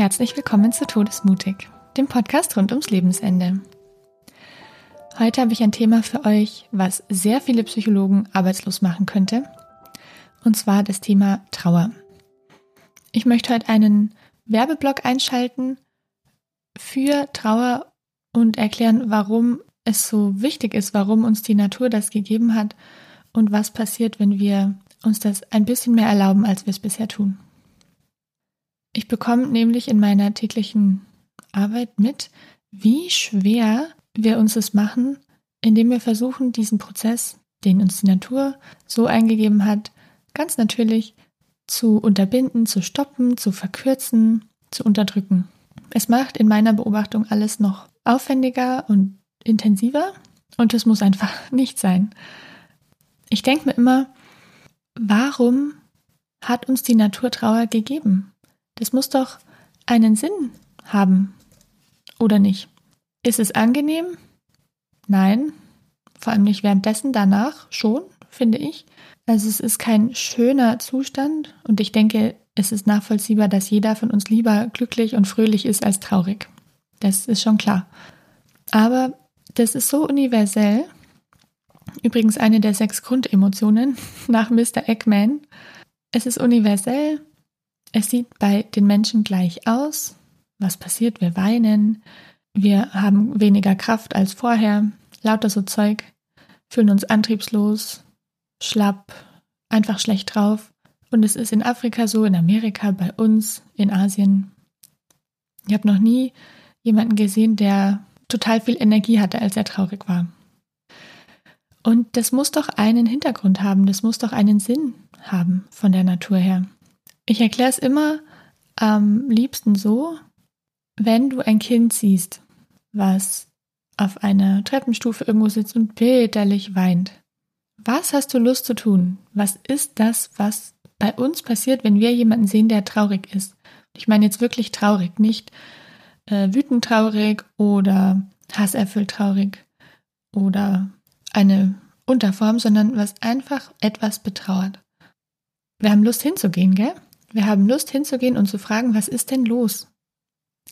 herzlich willkommen zu Todesmutig, dem Podcast rund ums Lebensende. Heute habe ich ein Thema für euch, was sehr viele Psychologen arbeitslos machen könnte, und zwar das Thema Trauer. Ich möchte heute einen Werbeblock einschalten für Trauer und erklären, warum es so wichtig ist, warum uns die Natur das gegeben hat und was passiert, wenn wir uns das ein bisschen mehr erlauben, als wir es bisher tun. Ich bekomme nämlich in meiner täglichen Arbeit mit, wie schwer wir uns es machen, indem wir versuchen, diesen Prozess, den uns die Natur so eingegeben hat, ganz natürlich zu unterbinden, zu stoppen, zu verkürzen, zu unterdrücken. Es macht in meiner Beobachtung alles noch aufwendiger und intensiver und es muss einfach nicht sein. Ich denke mir immer, warum hat uns die Natur Trauer gegeben? Das muss doch einen Sinn haben, oder nicht? Ist es angenehm? Nein, vor allem nicht währenddessen, danach schon, finde ich. Also es ist kein schöner Zustand und ich denke, es ist nachvollziehbar, dass jeder von uns lieber glücklich und fröhlich ist als traurig. Das ist schon klar. Aber das ist so universell. Übrigens eine der sechs Grundemotionen nach Mr. Eggman. Es ist universell. Es sieht bei den Menschen gleich aus. Was passiert? Wir weinen. Wir haben weniger Kraft als vorher. Lauter so Zeug. Fühlen uns antriebslos, schlapp, einfach schlecht drauf. Und es ist in Afrika so, in Amerika, bei uns, in Asien. Ich habe noch nie jemanden gesehen, der total viel Energie hatte, als er traurig war. Und das muss doch einen Hintergrund haben, das muss doch einen Sinn haben von der Natur her. Ich erkläre es immer am liebsten so, wenn du ein Kind siehst, was auf einer Treppenstufe irgendwo sitzt und bitterlich weint, was hast du Lust zu tun? Was ist das, was bei uns passiert, wenn wir jemanden sehen, der traurig ist? Ich meine jetzt wirklich traurig, nicht äh, wütend traurig oder hasserfüllt traurig oder eine Unterform, sondern was einfach etwas betrauert. Wir haben Lust hinzugehen, gell? Wir haben Lust hinzugehen und zu fragen, was ist denn los?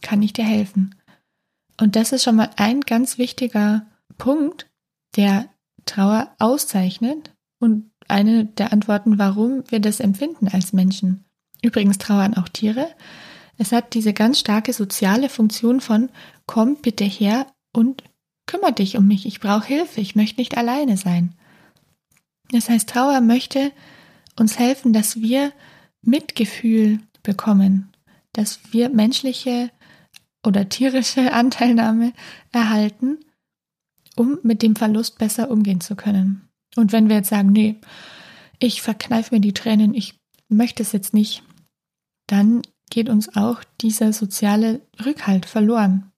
Kann ich dir helfen? Und das ist schon mal ein ganz wichtiger Punkt, der Trauer auszeichnet und eine der Antworten, warum wir das empfinden als Menschen. Übrigens trauern auch Tiere. Es hat diese ganz starke soziale Funktion von komm bitte her und kümmere dich um mich, ich brauche Hilfe, ich möchte nicht alleine sein. Das heißt, Trauer möchte uns helfen, dass wir Mitgefühl bekommen, dass wir menschliche oder tierische Anteilnahme erhalten, um mit dem Verlust besser umgehen zu können. Und wenn wir jetzt sagen, nee, ich verkneife mir die Tränen, ich möchte es jetzt nicht, dann geht uns auch dieser soziale Rückhalt verloren.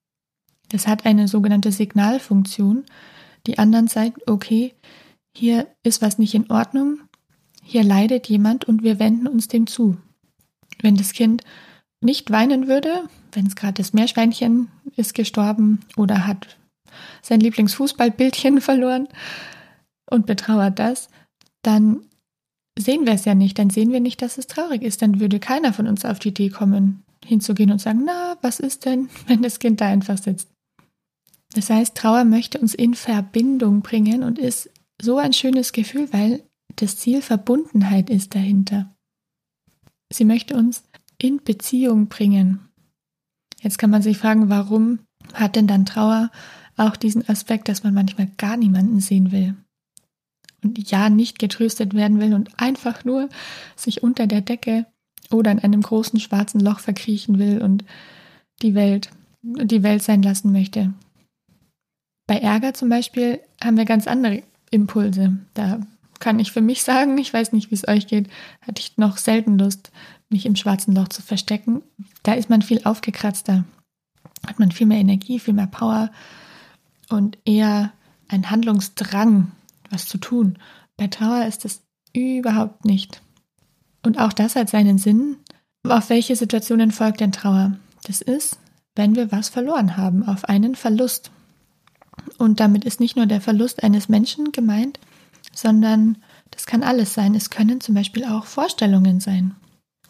Das hat eine sogenannte Signalfunktion, die anderen zeigt, okay, hier ist was nicht in Ordnung, hier leidet jemand und wir wenden uns dem zu. Wenn das Kind nicht weinen würde, wenn es gerade das Meerschweinchen ist gestorben oder hat sein Lieblingsfußballbildchen verloren und betrauert das, dann sehen wir es ja nicht, dann sehen wir nicht, dass es traurig ist, dann würde keiner von uns auf die Idee kommen, hinzugehen und sagen, na, was ist denn, wenn das Kind da einfach sitzt? Das heißt, Trauer möchte uns in Verbindung bringen und ist so ein schönes Gefühl, weil das Ziel Verbundenheit ist dahinter. Sie möchte uns in Beziehung bringen. Jetzt kann man sich fragen, warum hat denn dann Trauer auch diesen Aspekt, dass man manchmal gar niemanden sehen will und ja nicht getröstet werden will und einfach nur sich unter der Decke oder in einem großen schwarzen Loch verkriechen will und die Welt, die Welt sein lassen möchte. Bei Ärger zum Beispiel haben wir ganz andere Impulse. Da kann ich für mich sagen, ich weiß nicht, wie es euch geht, hatte ich noch selten Lust, mich im schwarzen Loch zu verstecken. Da ist man viel aufgekratzter, hat man viel mehr Energie, viel mehr Power und eher ein Handlungsdrang, was zu tun. Bei Trauer ist es überhaupt nicht. Und auch das hat seinen Sinn. Auf welche Situationen folgt denn Trauer? Das ist, wenn wir was verloren haben, auf einen Verlust. Und damit ist nicht nur der Verlust eines Menschen gemeint, sondern das kann alles sein. Es können zum Beispiel auch Vorstellungen sein.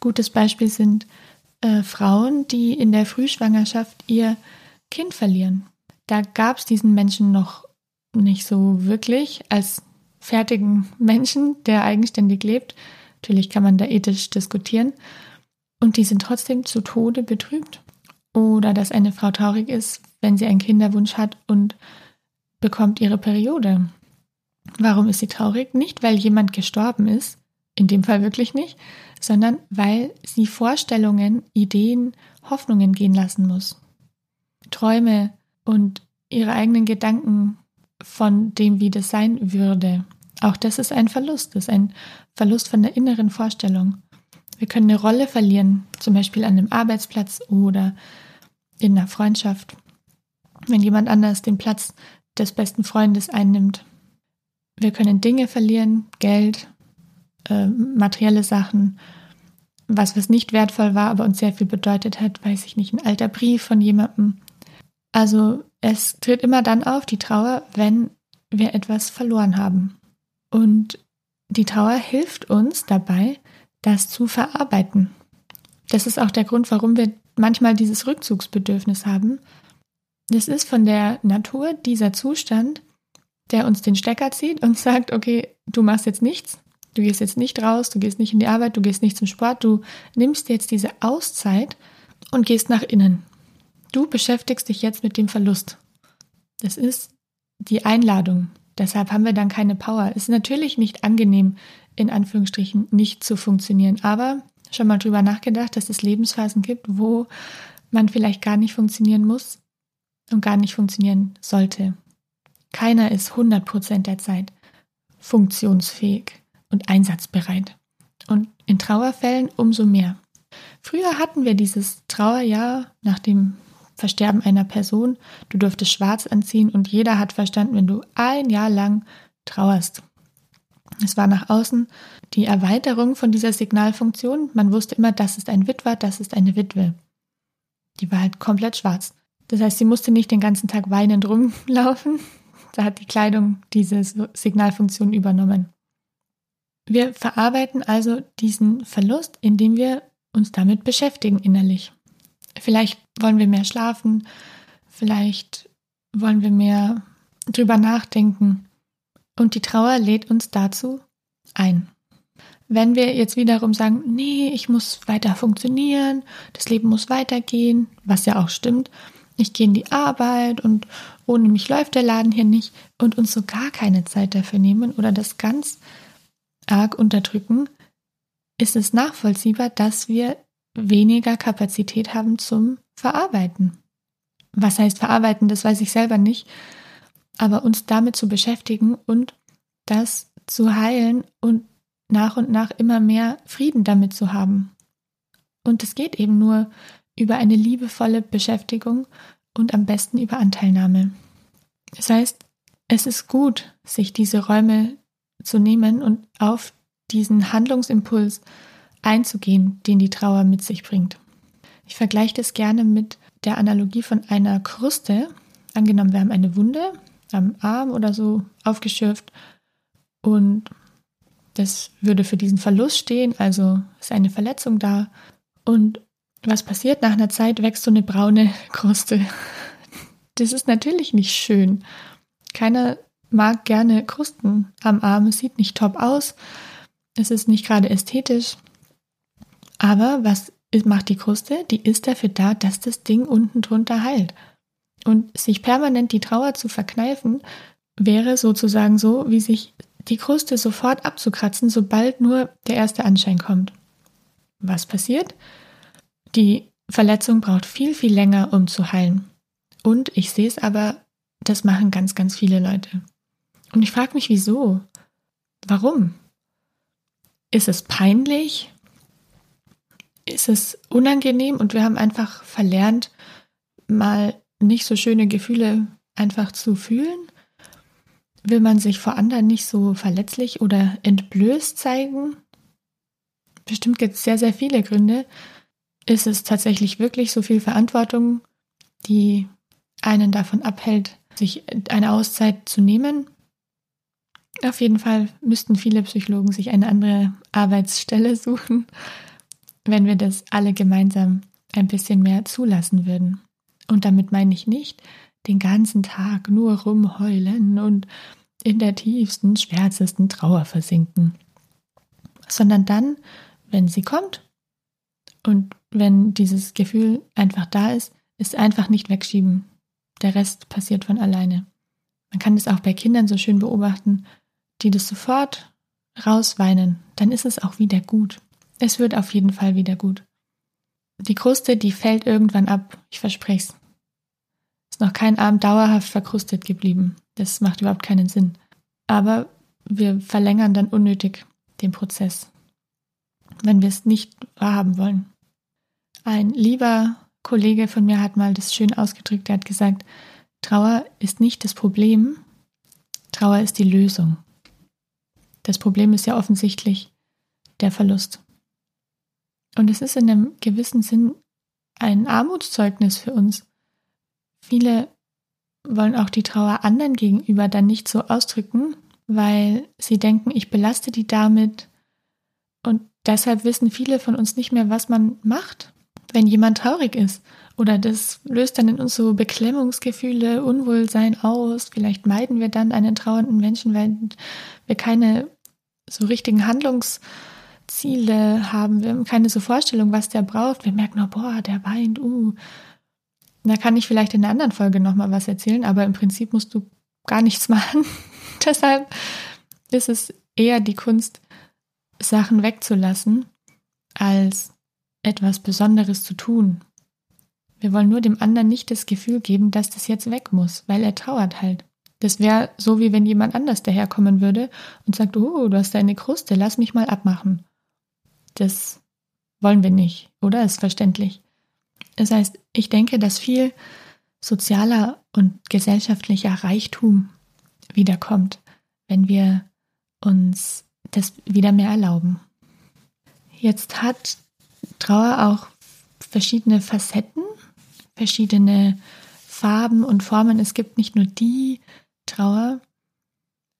Gutes Beispiel sind äh, Frauen, die in der Frühschwangerschaft ihr Kind verlieren. Da gab es diesen Menschen noch nicht so wirklich als fertigen Menschen, der eigenständig lebt. Natürlich kann man da ethisch diskutieren. Und die sind trotzdem zu Tode betrübt. Oder dass eine Frau traurig ist, wenn sie einen Kinderwunsch hat und bekommt ihre Periode. Warum ist sie traurig? Nicht, weil jemand gestorben ist, in dem Fall wirklich nicht, sondern weil sie Vorstellungen, Ideen, Hoffnungen gehen lassen muss. Träume und ihre eigenen Gedanken von dem, wie das sein würde. Auch das ist ein Verlust, das ist ein Verlust von der inneren Vorstellung. Wir können eine Rolle verlieren, zum Beispiel an einem Arbeitsplatz oder in einer Freundschaft, wenn jemand anders den Platz des besten Freundes einnimmt. Wir können Dinge verlieren, Geld, äh, materielle Sachen, was, was nicht wertvoll war, aber uns sehr viel bedeutet hat, weiß ich nicht, ein alter Brief von jemandem. Also es tritt immer dann auf, die Trauer, wenn wir etwas verloren haben. Und die Trauer hilft uns dabei, das zu verarbeiten. Das ist auch der Grund, warum wir manchmal dieses Rückzugsbedürfnis haben. Das ist von der Natur dieser Zustand, der uns den Stecker zieht und sagt, okay, du machst jetzt nichts, du gehst jetzt nicht raus, du gehst nicht in die Arbeit, du gehst nicht zum Sport, du nimmst jetzt diese Auszeit und gehst nach innen. Du beschäftigst dich jetzt mit dem Verlust. Das ist die Einladung. Deshalb haben wir dann keine Power. Es ist natürlich nicht angenehm, in Anführungsstrichen nicht zu funktionieren, aber schon mal drüber nachgedacht, dass es Lebensphasen gibt, wo man vielleicht gar nicht funktionieren muss und gar nicht funktionieren sollte. Keiner ist 100 Prozent der Zeit funktionsfähig und einsatzbereit. Und in Trauerfällen umso mehr. Früher hatten wir dieses Trauerjahr nach dem Versterben einer Person. Du durftest schwarz anziehen und jeder hat verstanden, wenn du ein Jahr lang trauerst. Es war nach außen die Erweiterung von dieser Signalfunktion. Man wusste immer, das ist ein Witwer, das ist eine Witwe. Die war halt komplett schwarz. Das heißt, sie musste nicht den ganzen Tag weinend rumlaufen. Da hat die Kleidung diese Signalfunktion übernommen. Wir verarbeiten also diesen Verlust, indem wir uns damit beschäftigen innerlich. Vielleicht wollen wir mehr schlafen, vielleicht wollen wir mehr drüber nachdenken. Und die Trauer lädt uns dazu ein. Wenn wir jetzt wiederum sagen, nee, ich muss weiter funktionieren, das Leben muss weitergehen, was ja auch stimmt, ich gehe in die Arbeit und ohne mich läuft der Laden hier nicht und uns so gar keine Zeit dafür nehmen oder das ganz arg unterdrücken, ist es nachvollziehbar, dass wir weniger Kapazität haben zum Verarbeiten. Was heißt verarbeiten, das weiß ich selber nicht, aber uns damit zu beschäftigen und das zu heilen und nach und nach immer mehr Frieden damit zu haben. Und es geht eben nur über eine liebevolle Beschäftigung und am besten über Anteilnahme. Das heißt, es ist gut, sich diese Räume zu nehmen und auf diesen Handlungsimpuls einzugehen, den die Trauer mit sich bringt. Ich vergleiche das gerne mit der Analogie von einer Kruste. Angenommen, wir haben eine Wunde am Arm oder so aufgeschürft und das würde für diesen Verlust stehen, also ist eine Verletzung da. Und was passiert? Nach einer Zeit wächst so eine braune Kruste. Das ist natürlich nicht schön. Keiner mag gerne Krusten am Arm. Es sieht nicht top aus. Es ist nicht gerade ästhetisch. Aber was macht die Kruste? Die ist dafür da, dass das Ding unten drunter heilt. Und sich permanent die Trauer zu verkneifen, wäre sozusagen so, wie sich die Kruste sofort abzukratzen, sobald nur der erste Anschein kommt. Was passiert? Die Verletzung braucht viel, viel länger, um zu heilen. Und ich sehe es aber, das machen ganz, ganz viele Leute. Und ich frage mich, wieso? Warum? Ist es peinlich? ist es unangenehm und wir haben einfach verlernt, mal nicht so schöne Gefühle einfach zu fühlen? Will man sich vor anderen nicht so verletzlich oder entblößt zeigen? Bestimmt gibt es sehr, sehr viele Gründe. Ist es tatsächlich wirklich so viel Verantwortung, die einen davon abhält, sich eine Auszeit zu nehmen? Auf jeden Fall müssten viele Psychologen sich eine andere Arbeitsstelle suchen wenn wir das alle gemeinsam ein bisschen mehr zulassen würden. Und damit meine ich nicht den ganzen Tag nur rumheulen und in der tiefsten, schwärzesten Trauer versinken, sondern dann, wenn sie kommt und wenn dieses Gefühl einfach da ist, ist einfach nicht wegschieben. Der Rest passiert von alleine. Man kann das auch bei Kindern so schön beobachten, die das sofort rausweinen, dann ist es auch wieder gut. Es wird auf jeden Fall wieder gut. Die Kruste, die fällt irgendwann ab, ich verspreche es. Ist noch kein Abend dauerhaft verkrustet geblieben. Das macht überhaupt keinen Sinn. Aber wir verlängern dann unnötig den Prozess, wenn wir es nicht wahrhaben wollen. Ein lieber Kollege von mir hat mal das schön ausgedrückt, er hat gesagt, Trauer ist nicht das Problem, Trauer ist die Lösung. Das Problem ist ja offensichtlich der Verlust. Und es ist in einem gewissen Sinn ein Armutszeugnis für uns. Viele wollen auch die Trauer anderen gegenüber dann nicht so ausdrücken, weil sie denken, ich belaste die damit. Und deshalb wissen viele von uns nicht mehr, was man macht, wenn jemand traurig ist. Oder das löst dann in uns so Beklemmungsgefühle, Unwohlsein aus. Vielleicht meiden wir dann einen trauernden Menschen, weil wir keine so richtigen Handlungsziele haben. Wir haben keine so Vorstellung, was der braucht. Wir merken nur, boah, der weint, uh. Da kann ich vielleicht in einer anderen Folge nochmal was erzählen, aber im Prinzip musst du gar nichts machen. Deshalb ist es eher die Kunst, Sachen wegzulassen, als etwas Besonderes zu tun. Wir wollen nur dem anderen nicht das Gefühl geben, dass das jetzt weg muss, weil er trauert halt. Das wäre so, wie wenn jemand anders daherkommen würde und sagt, oh, du hast deine Kruste, lass mich mal abmachen. Das wollen wir nicht, oder? Ist verständlich. Das heißt, ich denke, dass viel sozialer und gesellschaftlicher Reichtum wiederkommt, wenn wir uns das wieder mehr erlauben. Jetzt hat Trauer auch verschiedene Facetten verschiedene Farben und Formen. Es gibt nicht nur die Trauer,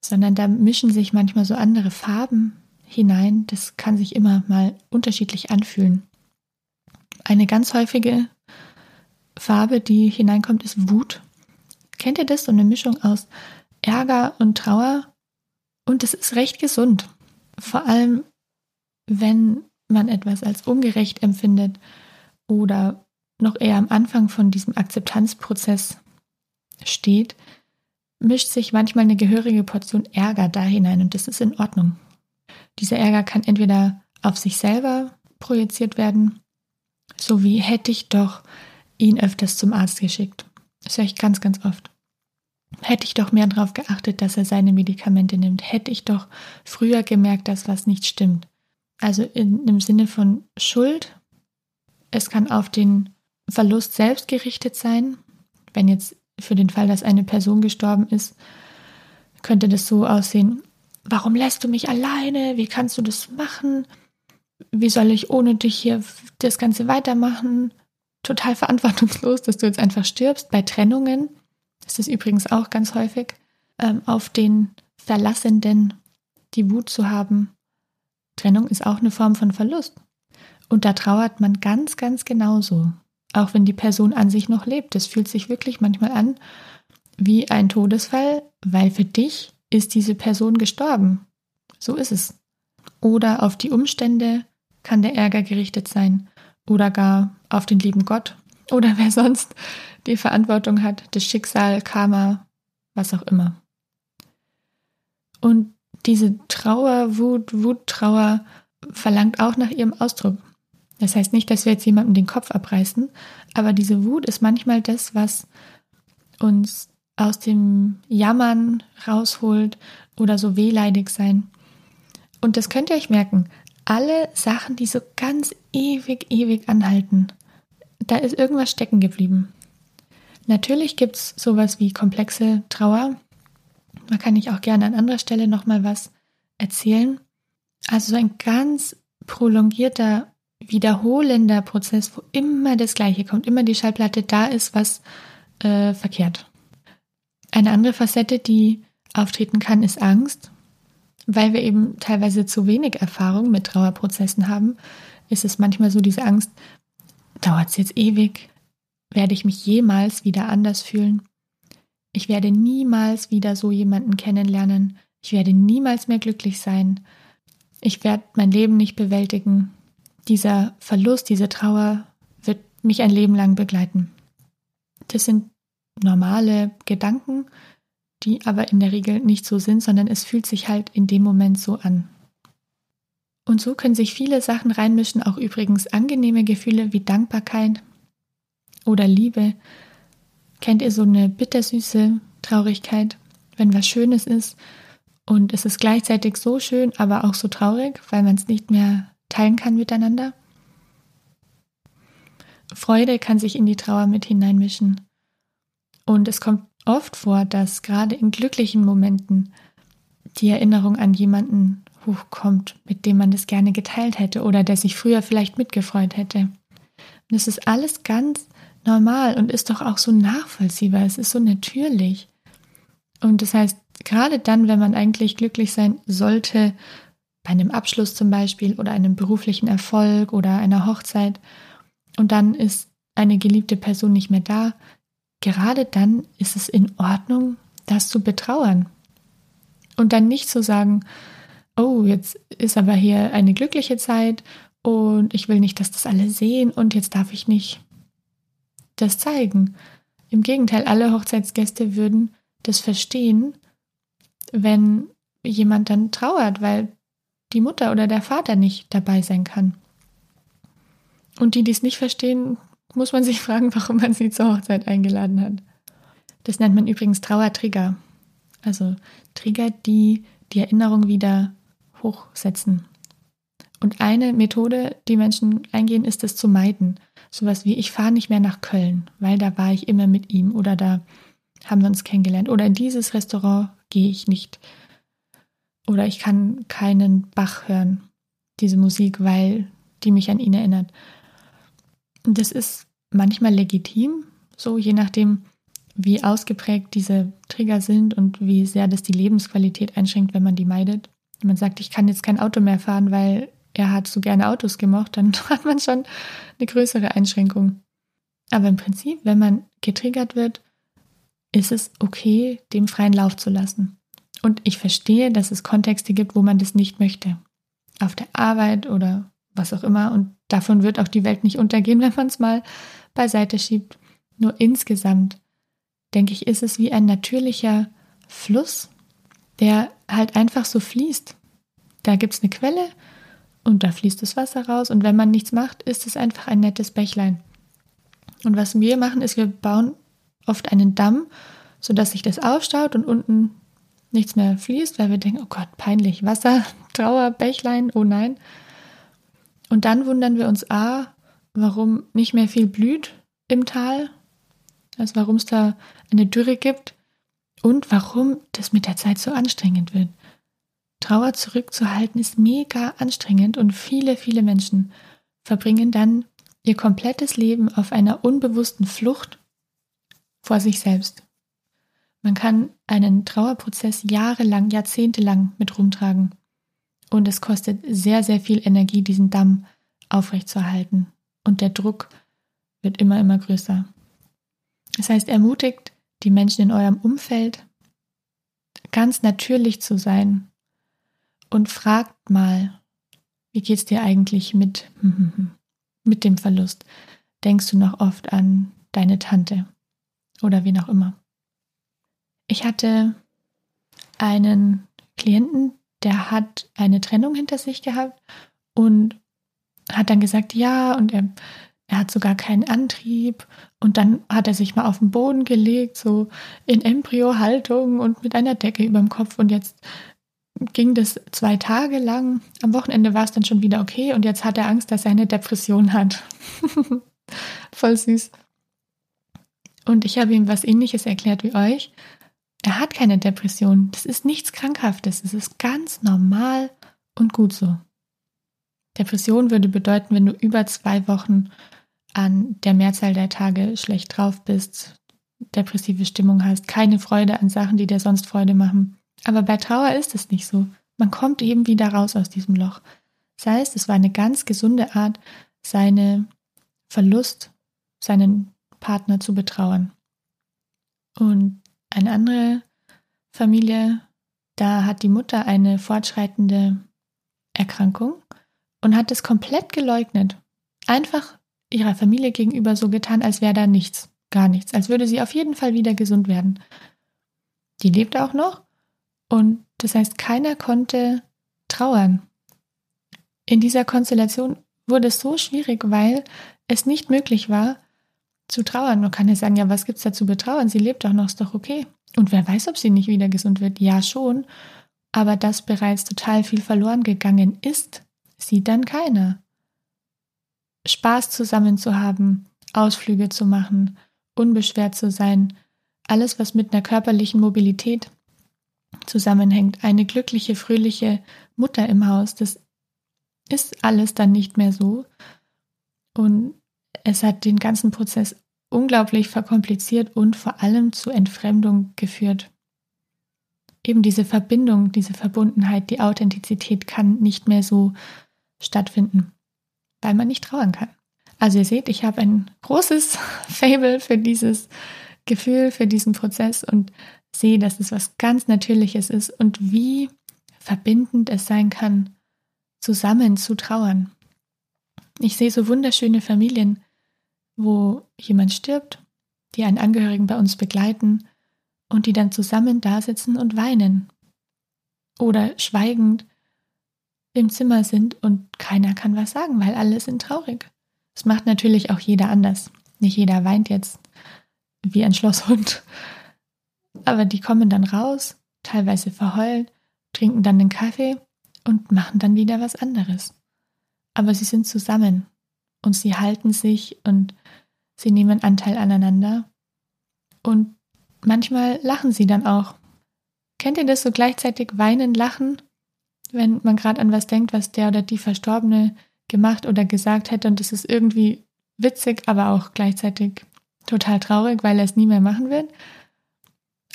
sondern da mischen sich manchmal so andere Farben hinein. Das kann sich immer mal unterschiedlich anfühlen. Eine ganz häufige Farbe, die hineinkommt, ist Wut. Kennt ihr das? So eine Mischung aus Ärger und Trauer. Und es ist recht gesund. Vor allem, wenn man etwas als ungerecht empfindet oder noch eher am Anfang von diesem Akzeptanzprozess steht, mischt sich manchmal eine gehörige Portion Ärger da hinein und das ist in Ordnung. Dieser Ärger kann entweder auf sich selber projiziert werden, so wie hätte ich doch ihn öfters zum Arzt geschickt. Das höre ich ganz, ganz oft. Hätte ich doch mehr darauf geachtet, dass er seine Medikamente nimmt. Hätte ich doch früher gemerkt, dass was nicht stimmt. Also in, im Sinne von Schuld. Es kann auf den Verlust selbst gerichtet sein. Wenn jetzt für den Fall, dass eine Person gestorben ist, könnte das so aussehen, warum lässt du mich alleine? Wie kannst du das machen? Wie soll ich ohne dich hier das Ganze weitermachen? Total verantwortungslos, dass du jetzt einfach stirbst. Bei Trennungen ist es übrigens auch ganz häufig, ähm, auf den Verlassenden die Wut zu haben. Trennung ist auch eine Form von Verlust. Und da trauert man ganz, ganz genauso. Auch wenn die Person an sich noch lebt. Das fühlt sich wirklich manchmal an wie ein Todesfall, weil für dich ist diese Person gestorben. So ist es. Oder auf die Umstände kann der Ärger gerichtet sein. Oder gar auf den lieben Gott. Oder wer sonst die Verantwortung hat, das Schicksal, Karma, was auch immer. Und diese Trauer, Wut, Wuttrauer verlangt auch nach ihrem Ausdruck. Das heißt nicht, dass wir jetzt jemandem den Kopf abreißen, aber diese Wut ist manchmal das, was uns aus dem Jammern rausholt oder so wehleidig sein. Und das könnt ihr euch merken. Alle Sachen, die so ganz ewig, ewig anhalten, da ist irgendwas stecken geblieben. Natürlich gibt es sowas wie komplexe Trauer. Da kann ich auch gerne an anderer Stelle nochmal was erzählen. Also so ein ganz prolongierter wiederholender Prozess, wo immer das Gleiche kommt, immer die Schallplatte da ist, was äh, verkehrt. Eine andere Facette, die auftreten kann, ist Angst. Weil wir eben teilweise zu wenig Erfahrung mit Trauerprozessen haben, ist es manchmal so diese Angst, dauert es jetzt ewig? Werde ich mich jemals wieder anders fühlen? Ich werde niemals wieder so jemanden kennenlernen. Ich werde niemals mehr glücklich sein. Ich werde mein Leben nicht bewältigen. Dieser Verlust, diese Trauer wird mich ein Leben lang begleiten. Das sind normale Gedanken, die aber in der Regel nicht so sind, sondern es fühlt sich halt in dem Moment so an. Und so können sich viele Sachen reinmischen, auch übrigens angenehme Gefühle wie Dankbarkeit oder Liebe. Kennt ihr so eine bittersüße Traurigkeit, wenn was Schönes ist und es ist gleichzeitig so schön, aber auch so traurig, weil man es nicht mehr teilen kann miteinander? Freude kann sich in die Trauer mit hineinmischen. Und es kommt oft vor, dass gerade in glücklichen Momenten die Erinnerung an jemanden hochkommt, mit dem man das gerne geteilt hätte oder der sich früher vielleicht mitgefreut hätte. Und das ist alles ganz normal und ist doch auch so nachvollziehbar. Es ist so natürlich. Und das heißt, gerade dann, wenn man eigentlich glücklich sein sollte, bei einem Abschluss zum Beispiel oder einem beruflichen Erfolg oder einer Hochzeit, und dann ist eine geliebte Person nicht mehr da, gerade dann ist es in Ordnung, das zu betrauern. Und dann nicht zu sagen, oh, jetzt ist aber hier eine glückliche Zeit und ich will nicht, dass das alle sehen und jetzt darf ich nicht das zeigen. Im Gegenteil, alle Hochzeitsgäste würden das verstehen, wenn jemand dann trauert, weil die Mutter oder der Vater nicht dabei sein kann. Und die, die es nicht verstehen, muss man sich fragen, warum man sie zur Hochzeit eingeladen hat. Das nennt man übrigens Trauertrigger. Also Trigger, die die Erinnerung wieder hochsetzen. Und eine Methode, die Menschen eingehen, ist es zu meiden. Sowas wie, ich fahre nicht mehr nach Köln, weil da war ich immer mit ihm oder da haben wir uns kennengelernt. Oder in dieses Restaurant gehe ich nicht. Oder ich kann keinen Bach hören, diese Musik, weil die mich an ihn erinnert. Und das ist manchmal legitim, so je nachdem, wie ausgeprägt diese Trigger sind und wie sehr das die Lebensqualität einschränkt, wenn man die meidet. Man sagt, ich kann jetzt kein Auto mehr fahren, weil er hat so gerne Autos gemocht, dann hat man schon eine größere Einschränkung. Aber im Prinzip, wenn man getriggert wird, ist es okay, dem freien Lauf zu lassen. Und ich verstehe, dass es Kontexte gibt, wo man das nicht möchte. Auf der Arbeit oder was auch immer. Und davon wird auch die Welt nicht untergehen, wenn man es mal beiseite schiebt. Nur insgesamt, denke ich, ist es wie ein natürlicher Fluss, der halt einfach so fließt. Da gibt es eine Quelle und da fließt das Wasser raus. Und wenn man nichts macht, ist es einfach ein nettes Bächlein. Und was wir machen, ist, wir bauen oft einen Damm, sodass sich das aufstaut und unten nichts mehr fließt, weil wir denken, oh Gott, peinlich, Wasser, Trauer, Bächlein, oh nein. Und dann wundern wir uns A, warum nicht mehr viel blüht im Tal, also warum es da eine Dürre gibt und warum das mit der Zeit so anstrengend wird. Trauer zurückzuhalten ist mega anstrengend und viele, viele Menschen verbringen dann ihr komplettes Leben auf einer unbewussten Flucht vor sich selbst. Man kann einen Trauerprozess jahrelang, jahrzehntelang mit rumtragen. Und es kostet sehr, sehr viel Energie, diesen Damm aufrechtzuerhalten. Und der Druck wird immer, immer größer. Das heißt, ermutigt die Menschen in eurem Umfeld, ganz natürlich zu sein und fragt mal, wie geht's dir eigentlich mit, mit dem Verlust? Denkst du noch oft an deine Tante oder wen auch immer? Ich hatte einen Klienten, der hat eine Trennung hinter sich gehabt und hat dann gesagt, ja, und er, er hat sogar keinen Antrieb. Und dann hat er sich mal auf den Boden gelegt, so in Embryo-Haltung und mit einer Decke über dem Kopf. Und jetzt ging das zwei Tage lang. Am Wochenende war es dann schon wieder okay und jetzt hat er Angst, dass er eine Depression hat. Voll süß. Und ich habe ihm was ähnliches erklärt wie euch. Er hat keine Depression. Das ist nichts Krankhaftes. Es ist ganz normal und gut so. Depression würde bedeuten, wenn du über zwei Wochen an der Mehrzahl der Tage schlecht drauf bist, depressive Stimmung hast, keine Freude an Sachen, die dir sonst Freude machen, aber bei Trauer ist es nicht so. Man kommt eben wieder raus aus diesem Loch. Das heißt, es war eine ganz gesunde Art, seine Verlust seinen Partner zu betrauern. Und eine andere Familie, da hat die Mutter eine fortschreitende Erkrankung und hat es komplett geleugnet. Einfach ihrer Familie gegenüber so getan, als wäre da nichts, gar nichts, als würde sie auf jeden Fall wieder gesund werden. Die lebt auch noch und das heißt, keiner konnte trauern. In dieser Konstellation wurde es so schwierig, weil es nicht möglich war, zu trauern. Man kann ja sagen, ja, was gibt's da zu betrauern? Sie lebt doch noch, ist doch okay. Und wer weiß, ob sie nicht wieder gesund wird? Ja, schon. Aber dass bereits total viel verloren gegangen ist, sieht dann keiner. Spaß zusammen zu haben, Ausflüge zu machen, unbeschwert zu sein, alles, was mit einer körperlichen Mobilität zusammenhängt, eine glückliche, fröhliche Mutter im Haus, das ist alles dann nicht mehr so. Und es hat den ganzen Prozess unglaublich verkompliziert und vor allem zu Entfremdung geführt. Eben diese Verbindung, diese Verbundenheit, die Authentizität kann nicht mehr so stattfinden, weil man nicht trauern kann. Also ihr seht, ich habe ein großes Fable für dieses Gefühl, für diesen Prozess und sehe, dass es was ganz Natürliches ist und wie verbindend es sein kann, zusammen zu trauern. Ich sehe so wunderschöne Familien, wo jemand stirbt, die einen Angehörigen bei uns begleiten und die dann zusammen da sitzen und weinen. Oder schweigend im Zimmer sind und keiner kann was sagen, weil alle sind traurig. Das macht natürlich auch jeder anders. Nicht jeder weint jetzt wie ein Schlosshund. Aber die kommen dann raus, teilweise verheult, trinken dann den Kaffee und machen dann wieder was anderes aber sie sind zusammen und sie halten sich und sie nehmen Anteil aneinander. Und manchmal lachen sie dann auch. Kennt ihr das so gleichzeitig weinen, lachen, wenn man gerade an was denkt, was der oder die Verstorbene gemacht oder gesagt hätte und das ist irgendwie witzig, aber auch gleichzeitig total traurig, weil er es nie mehr machen wird?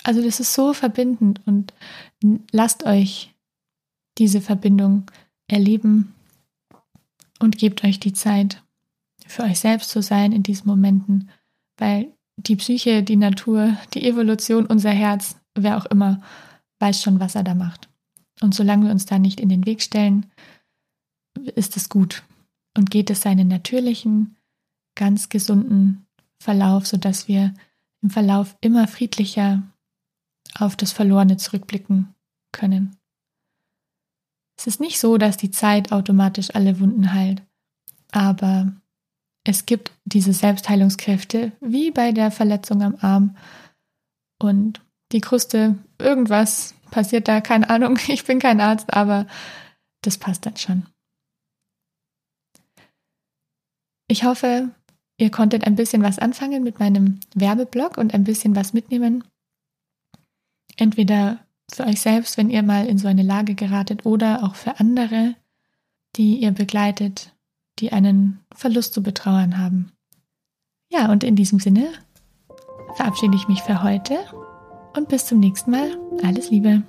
Also das ist so verbindend und lasst euch diese Verbindung erleben und gebt euch die Zeit, für euch selbst zu sein in diesen Momenten, weil die Psyche, die Natur, die Evolution, unser Herz, wer auch immer, weiß schon, was er da macht. Und solange wir uns da nicht in den Weg stellen, ist es gut und geht es seinen natürlichen, ganz gesunden Verlauf, sodass wir im Verlauf immer friedlicher auf das Verlorene zurückblicken können. Es ist nicht so, dass die Zeit automatisch alle Wunden heilt, aber es gibt diese Selbstheilungskräfte, wie bei der Verletzung am Arm und die Kruste, irgendwas passiert da, keine Ahnung, ich bin kein Arzt, aber das passt dann schon. Ich hoffe, ihr konntet ein bisschen was anfangen mit meinem Werbeblock und ein bisschen was mitnehmen. Entweder für euch selbst, wenn ihr mal in so eine Lage geratet oder auch für andere, die ihr begleitet, die einen Verlust zu betrauern haben. Ja, und in diesem Sinne verabschiede ich mich für heute und bis zum nächsten Mal. Alles Liebe.